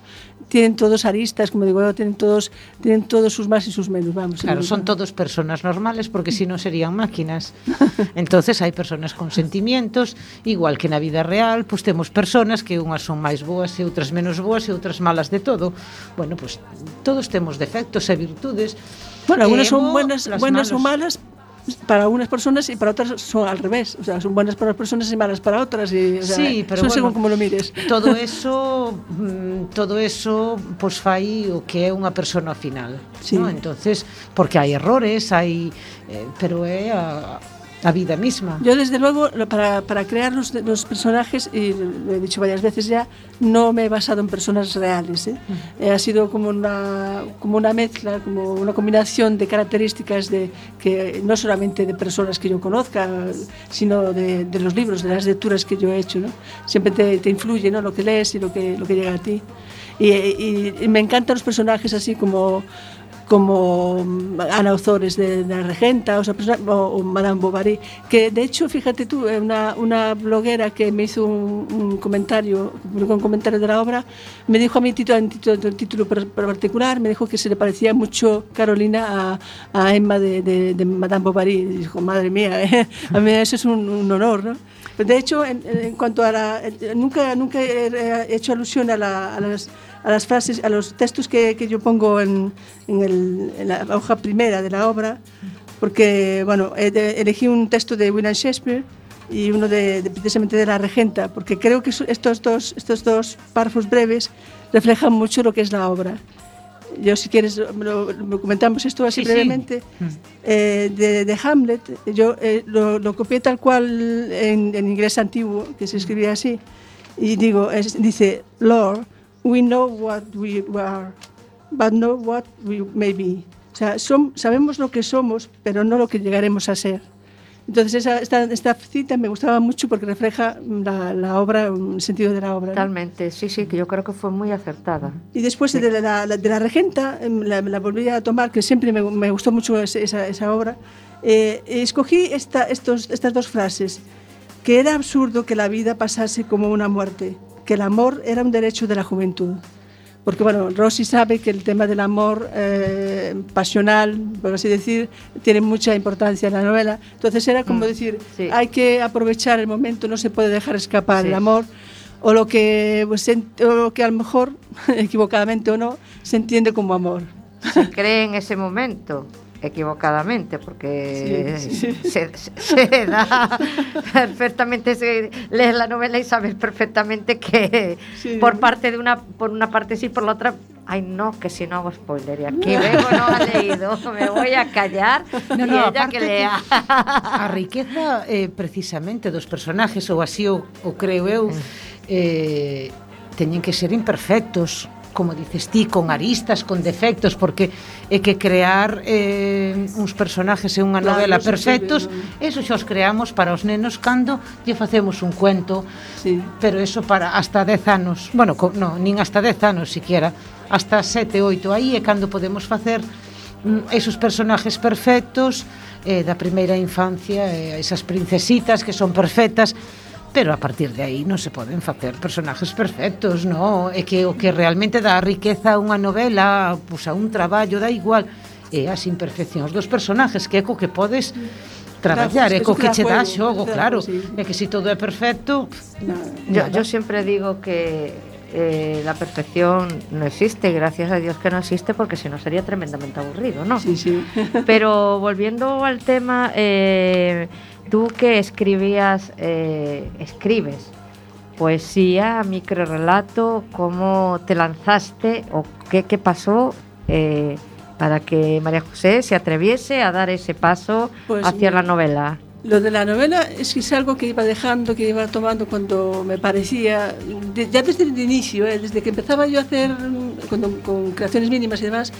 tienen todos aristas, como digo, tienen todos tienen todos sus más y sus menos, vamos. Claro, son todos personas normales porque si no serían máquinas. Entonces hai personas con sentimientos, igual que na vida real, pois pues, temos personas que unhas son máis boas e outras menos boas e outras malas de todo. Bueno, pois pues, todos temos defectos e virtudes. Bueno, algunas son buenas, buenas malos. ou malas, para unas personas y para otras son al revés. O sea, son buenas para unas personas y malas para otras. Y, o sea, sí, pero bueno, según como lo mires. Todo eso, mm, todo eso, pues fai o que é unha persona final. Sí. ¿no? Entonces, porque hai errores, hai... Eh, pero é... Eh, a, a vida misma. Yo, desde luego, para, para crear los, los personajes, y lo he dicho varias veces ya, no me he basado en personas reales. ¿eh? Eh, ha sido como una, como una mezcla, como una combinación de características de, que no solamente de personas que yo conozca, sino de, de los libros, de las lecturas que yo he hecho. ¿no? Siempre te, te influye ¿no? lo que lees y lo que, lo que llega a ti. Y, y- y me encantan los personajes así como como mm, Ana Ozores de, de la Regenta o, sea, persona- o- Madame Bovary, que de hecho, fíjate tú, eh, una, una bloguera que me hizo un, un comentario, un comentario de la obra, me dijo a mi título, en título, en título par- particular, me dijo que se le parecía mucho Carolina a, a Emma de, de- de Madame Bovary. Y dijo, madre mía, eh, a mí eso es un, un honor, ¿no? De hecho, en, en cuanto a la... eh, Nunca, nunca he hecho alusión a, la- a las a las frases, a los textos que, que yo pongo en, en, el- en la hoja primera de la obra, porque, bueno, elegí un texto de William Shakespeare y uno de, de- precisamente de la regenta, porque creo que estos dos, estos dos párrafos breves reflejan mucho lo que es la obra. Yo, si quieres, lo, lo comentamos esto así Sí, sí. brevemente. Eh, de, de Hamlet, yo eh, lo, lo copié tal cual en, en inglés antiguo, que se escribía así, y digo, es- dice, Lord, we know what we are, but not what we may be. O sea, som- sabemos lo que somos, pero no lo que llegaremos a ser. Entonces, esa, esta, esta cita me gustaba mucho porque refleja la, la obra, el sentido de la obra. ¿no? Totalmente, sí, sí, que yo creo que fue muy acertada. Y después de la, de la regenta, em, la, la volví a tomar, que siempre me, me gustó mucho esa, esa obra. Eh, escogí esta, estos, estas dos frases, que era absurdo que la vida pasase como una muerte, que el amor era un derecho de la juventud. Porque, bueno, Rossi sabe que el tema del amor eh, pasional, por así decir, tiene mucha importancia en la novela. Entonces era como decir, sí. hay que aprovechar el momento, no se puede dejar escapar Sí. el amor o lo que pues, o lo que a lo mejor equivocadamente o no se entiende como amor Se cree en ese momento, equivocadamente porque sí, sí. Se, se, se, da perfectamente se, lees la novela y sabes perfectamente que sí. por parte de una por una parte sí por la otra ay no que si no hago spoiler y aquí vengo no ha leído me voy a callar no, no, e ella que lea a riqueza eh, precisamente dos personajes ou así o, o creo eu eh, teñen que ser imperfectos como dices ti, con aristas, con defectos, porque é que crear eh, uns personajes e unha novela claro, perfectos, eso xa os creamos para os nenos cando lle facemos un cuento, sí. pero eso para hasta 10 anos, bueno, co, no, nin hasta 10 anos siquiera, hasta 7, 8, aí é cando podemos facer mm, esos personajes perfectos eh, da primeira infancia, eh, esas princesitas que son perfectas, Pero a partir de aí non se poden facer personajes perfectos, non? É que o que realmente dá riqueza a unha novela, pois a un traballo, dá igual, é as imperfeccións dos personajes, que é co que podes traballar, é co que che dá xogo, claro. É que se si todo é perfecto... Yo, yo sempre digo que eh, la perfección no existe, gracias a Dios que no existe, porque si no sería tremendamente aburrido, ¿no? Sí, sí. Pero volviendo al tema, eh, tú que escribías, eh, escribes poesía, microrelato, ¿cómo te lanzaste o qué, qué pasó eh, para que María José se atreviese a dar ese paso Pues hacia la novela? Lo de la novela es que es algo que iba dejando, que iba tomando cuando me parecía, de- ya desde el inicio, ¿eh? desde que empezaba yo a hacer mm, cuando- con creaciones mínimas y demás,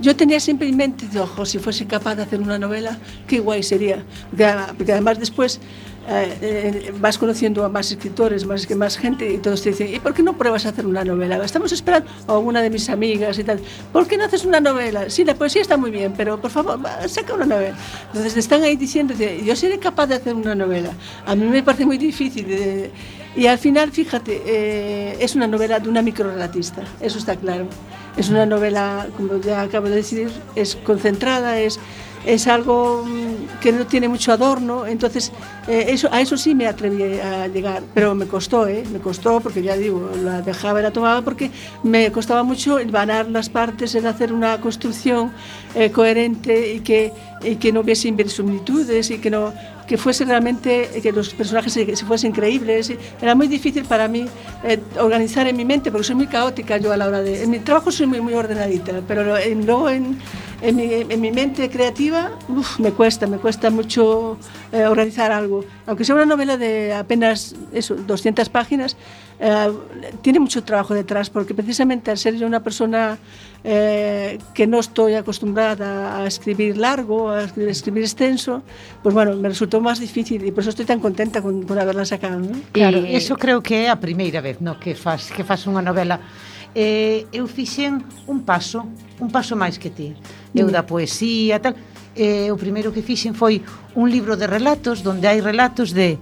yo tenía siempre en mente, ojo, si fuese capaz de hacer una novela, qué guay sería. Porque, a- además después eh, eh, vas conociendo a más escritores, más, más gente, y todos te dicen, ¿y por qué no pruebas a hacer una novela? Estamos esperando, o una de mis amigas y tal, ¿por qué no haces una novela? Sí, la poesía está muy bien, pero por favor, saca una novela. Entonces te están ahí diciendo, yo seré capaz de hacer una novela. A mí me parece muy difícil. de- y al final, fíjate, eh, es una novela de una microrelatista, eso está claro. Es una novela, como ya acabo de decir, es concentrada, es, es algo mm, que no tiene mucho adorno, entonces eh, eso, a eso sí me atreví a llegar, pero me costó, ¿eh? me costó porque ya digo, la dejaba y la tomaba porque me costaba mucho el vanar las partes, el hacer una construcción eh, coherente y que, y que no hubiese inverosimilitudes y que no que fuese realmente que los personajes se, se fuesen creíbles. Era muy difícil para mí eh, organizar en mi mente porque soy muy caótica yo a la hora de en mi trabajo soy muy muy ordenadita pero en- luego en, en, mi, en mi mente creativa uf, me cuesta me cuesta mucho eh, organizar algo. Aunque sea una novela de apenas eso 200 páginas eh, tiene mucho trabajo detrás, porque precisamente al ser yo una persona eh, que no estoy acostumbrada a escribir largo, a escribir, escribir, extenso, pues bueno, me resultó más difícil e por eso estoy tan contenta con, con haberla sacado. ¿no? Claro, e... eso creo que é a primeira vez no, que faz que faz unha novela. Eh, eu fixen un paso, un paso máis que ti. Eu da poesía, tal. Eh, o primeiro que fixen foi un libro de relatos, donde hai relatos de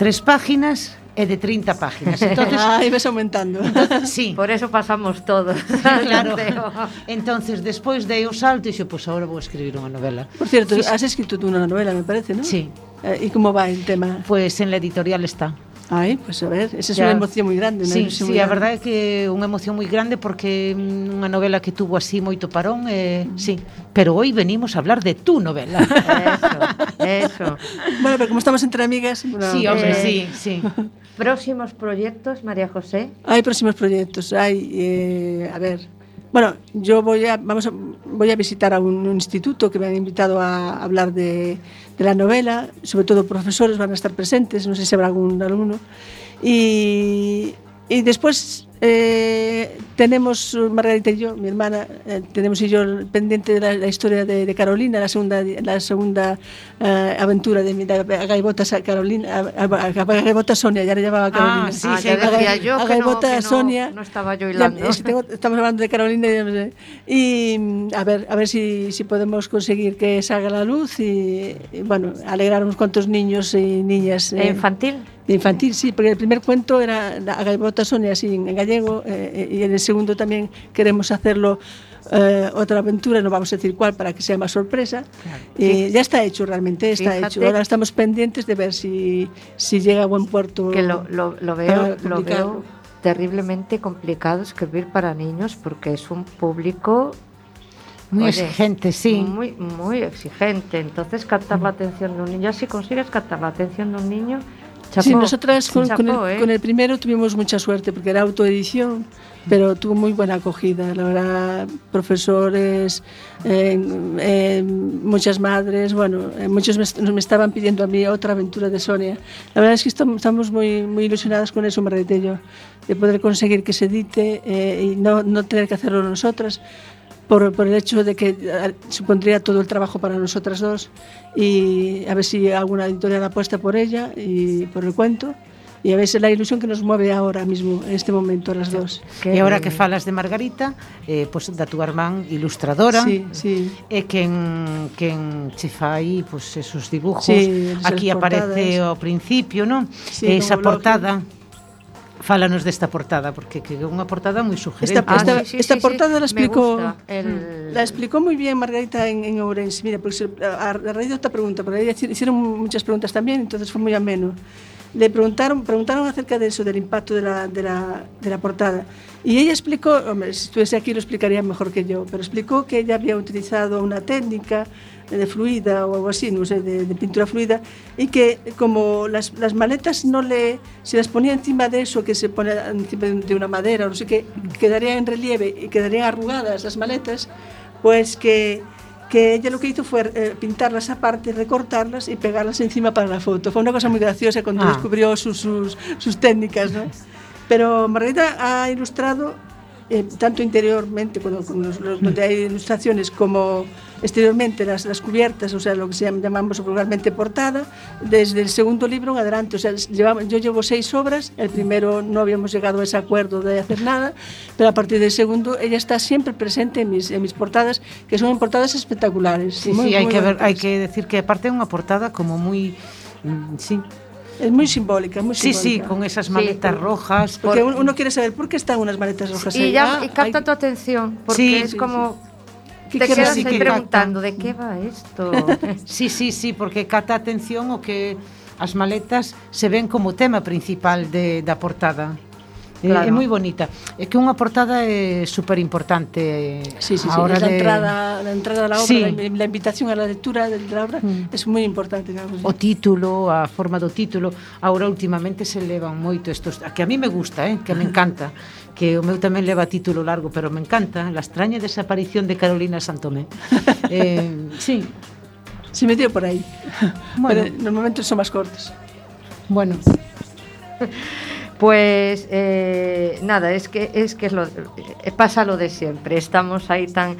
tres páginas, e de 30 páginas. Entonces, Ah, y ves aumentando. sí. Por eso pasamos todos. Claro. Creo. Entonces, despois dei o salto e dixo, pois pues agora vou escribir unha novela. Por cierto, has escrito tú una novela, me parece, ¿no? Sí. Eh, ¿Y cómo va el tema? Pois en la editorial está. Ay, pues a ver, esa es una emoción muy grande. Una Sí, sí, muy a grande. verdade é que unha emoción moi grande porque é unha novela que tuvo así moito parón, eh, sí. Pero hoy venimos a hablar de tu novela. Eso, eso. Bueno, pero como estamos entre amigas... bueno, sí, hombre, Eh, sí, sí. Próximos proyectos, María José. Hay próximos proyectos. Hay, eh, a ver. Bueno, yo voy a, vamos a, voy a visitar a un, un instituto que me han invitado a hablar de, de la novela, sobre todo profesores van a estar presentes, no sé si habrá algún alumno, y, y después eh, tenemos Margarita y yo, mi hermana, eh, tenemos y yo pendiente de la, la historia de, de Carolina, la segunda, la segunda eh, aventura de mi de a Carolina, a, a- a Gaivota Sonia, ya le llamaba Carolina. sí, Ah, sí, ya decía yo a que no, no- Sonia. no estaba yo Ya, hilando. es tengo- estamos hablando de Carolina y. Y, mm, a ver, a ver si, si podemos conseguir que salga la luz y, y, bueno, alegrar a unos cuantos niños y niñas. ¿E eh, infantil? de infantil, sí, porque el primer cuento era la Gaivota Sonia, en, en gallego, eh, y en el segundo también queremos hacerlo eh, otra aventura, no vamos a decir cuál para que sea más sorpresa. Y ya está hecho realmente, está Fíjate. hecho. Ahora estamos pendientes de ver si, si llega a buen puerto. Que lo, lo, lo veo, lo veo terriblemente complicado escribir para niños porque es un público Muy Oye, exigente, sí. Muy, muy exigente. Entonces, captar la atención de un niño, ya si consigues captar la atención de un niño, chapó. Sí, nosotras con, con el, ¿eh? con el primero tuvimos mucha suerte porque era autoedición, pero tuvo muy buena acogida. La verdad, profesores, eh, eh, muchas madres, bueno, eh, muchos me, me estaban pidiendo a mí otra aventura de Sonia. La verdad es que estamos, muy, muy ilusionadas con eso, y yo, de poder conseguir que se edite eh, y no, no tener que hacerlo nosotras. por, por, el hecho de que eh, supondría todo el trabajo para nosotras dos y a ver si alguna editorial apuesta por ella y por el cuento. Y a veces la ilusión que nos mueve ahora mismo, en este momento, a las dos. Que, e agora eh, que falas de Margarita, eh, pois pues, da túa irmán ilustradora, sí, sí. Eh, e quen, quen che fai pois, pues, esos dibujos. Sí, Aquí aparece portadas. ao principio, non? Sí, esa portada. Lógico Fálanos desta portada, porque que é unha portada moi sugerente. Esta- Ah, esta- sí, sí, esta sí, sí. portada la Me explico- gusta el- La explicó muy bien Margarita en, en Ourense. Mira, pues a, a raíz de otra pregunta, porque ella hici- hicieron muchas preguntas también, entonces fue muy ameno. le preguntaron, preguntaron acerca de eso, del impacto de la, de la, de la portada. Y ella explicó, hombre, si estuviese aquí lo explicaría mejor que yo, pero explicó que ella había utilizado una técnica de fluida o algo así, no sé, de, de pintura fluida, y que como las, las maletas no le, si las ponía encima de eso, que se pone encima de una madera o no sé qué, quedaría en relieve y quedarían arrugadas las maletas, pues que, que ella lo que hizo fue eh, pintarlas aparte, recortarlas y pegarlas encima para la foto. Fue una cosa muy graciosa cuando Ah. descubrió sus, sus, sus técnicas, ¿no? Pero Margarita ha ilustrado eh, tanto interiormente, cuando, con los- los- donde hay ilustraciones, como exteriormente las, las cubiertas, o sea, lo que se llama- llamamos vulgarmente portada, desde el segundo libro en adelante. O sea, llevamos- yo llevo seis obras, el primero no habíamos llegado a ese acuerdo de hacer nada, pero a partir del segundo ella está siempre presente en mis, en mis portadas, que son portadas espectaculares. Sí, muy- sí, hay muy que ver, bonitas. hay que decir que aparte é unha portada como moi mm, sí. É moi simbólica, moi simbólica. Sí, sí, con esas maletas sí. rojas. Porque por... uno quiere saber por qué están unas maletas rojas sí, ahí. Y, ya, ah, y capta hay... tu atención, porque sí, es sí, como... Sí. Que te quedas ahí que preguntando cata. de que va isto. sí, sí, sí, porque cata atención o que as maletas se ven como tema principal de, da portada. Eh, claro. É, moi bonita. É que unha portada é super importante. Sí, sí, sí. Hora de... entrada, la entrada da obra, sí. la, invitación a la lectura de la obra mm. é moi importante. Digamos. O título, a forma do título, agora últimamente se levan moito estos, a que a mí me gusta, eh, que me encanta. que o meu tamén leva título largo, pero me encanta, La extraña desaparición de Carolina Santomé. eh, sí. Se metió por aí. Bueno. Pero normalmente son máis cortos. Bueno. Pues eh, nada, es que es que es lo, eh, pasa lo de siempre. Estamos ahí tan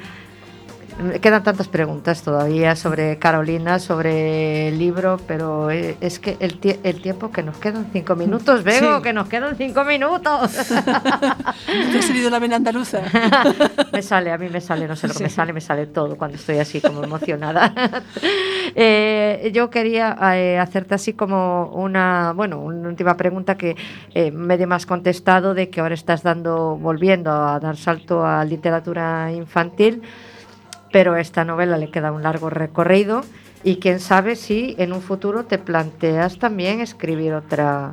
quedan tantas preguntas todavía sobre Carolina, sobre el libro, pero eh, es que el, tie- el tiempo que nos quedan cinco minutos, Vego, Sí. que nos quedan cinco minutos. ¿Te ha salido la vena andaluza? me sale, a mí me sale, no sé lo que me sale, me sale todo cuando estoy así como emocionada. Eh, yo quería eh, hacerte así como una, bueno, una última pregunta que eh, medio más contestado de que ahora estás dando, volviendo a dar salto a literatura infantil, pero a esta novela le queda un largo recorrido y quién sabe si en un futuro te planteas también escribir otra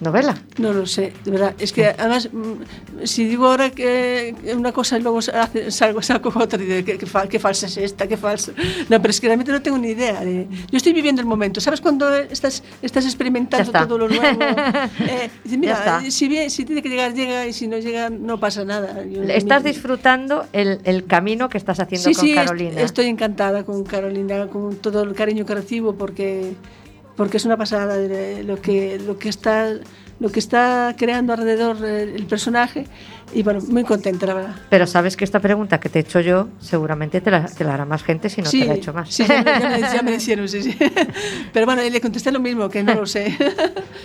novela. No lo sé, de verdad. Es que además, mm, si digo ahora que una cosa y luego hace- salgo, saco otra y digo, ¿qué, qué, qué falsa es esta? ¿Qué falsa? No, pero es que realmente no tengo ni idea. de- yo estoy viviendo el momento. ¿Sabes cuando estás, estás experimentando todo lo nuevo? Eh, dices, mira, está. si, bien, si tiene que llegar, llega y si no llega, no pasa nada. Yo- Estás mi- disfrutando el, el camino que estás haciendo Sí, con sí, est- Carolina. estoy encantada con Carolina, con todo el cariño que recibo porque, porque es una pasada de lo que, lo que está lo que está creando alrededor eh, el personaje y bueno, muy contenta la verdad. Pero sabes que esta pregunta que te he hecho yo, seguramente te la, te la hará más gente si no sí, te la he hecho más. sí, ya, me- ya me, ya me hicieron, sí, sí. Pero bueno, le contesté lo mismo, que no lo sé.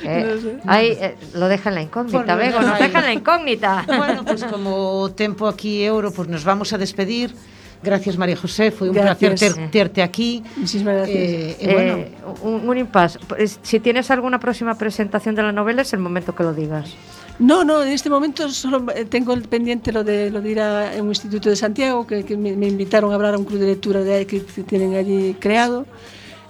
Eh, No lo sé. ahí eh, lo deja en la incógnita, Bueno, Bego, nos deja en la incógnita. Bueno, pues como o tempo aquí é ouro, pues nos vamos a despedir. Gracias María José, foi un Gracias. placer ter, terte aquí. Muchísimas gracias. Eh, e bueno, Eh, un, un impasse. Pues, Si tienes alguna próxima presentación de la novela, es el momento que lo digas. No, no, en este momento solo eh, tengo el pendiente lo de, lo de ir a un instituto de Santiago, que, que me, me invitaron a hablar a un club de lectura de que, que tienen allí creado.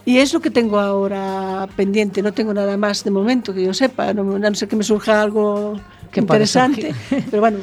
Y es lo que tengo ahora pendiente, no tengo nada más de momento que yo sepa, no, a no ser que me surja algo que interesante, pero bueno,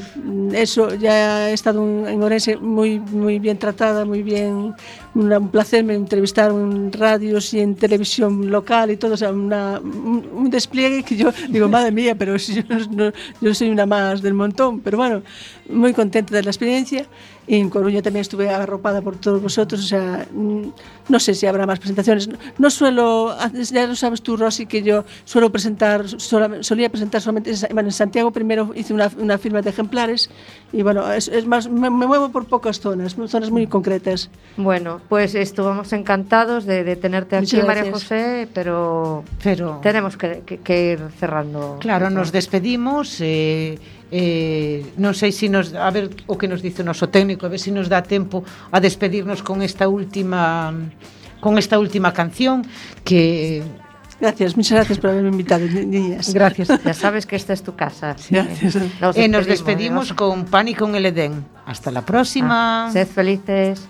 eso ya he estado en Orense moi moi bien tratada, moi bien un placer, me entrevistaron en radios y en televisión local y todo, o sea, una- un, despliegue que yo digo, madre mía, pero si yo, no- yo soy una más del montón, pero bueno, muy contenta de la experiencia. Y en Coruña también estuve arropada por todos vosotros, o sea, mm, no sé si habrá más presentaciones. No suelo, ya lo sabes tú, Rosy, que yo suelo presentar, sola- solía presentar solamente, bueno, en Santiago primero hice una, una firma de ejemplares y bueno, es, es más, me, me muevo por pocas zonas, zonas muy concretas. Bueno, pues estuvimos encantados de, de tenerte aquí, María. José, pero pero tenemos que, que- que ir cerrando. Claro, nos despedimos eh, eh, non sei se nos a ver o que nos dice o noso técnico, a ver se nos dá tempo a despedirnos con esta última con esta última canción que Gracias, muchas gracias por haberme invitado, ni- niñas. gracias. Ya sabes que esta es tu casa. Gracias. E nos despedimos con Pánico en el Edén. Hasta la próxima. Ah, sed felices.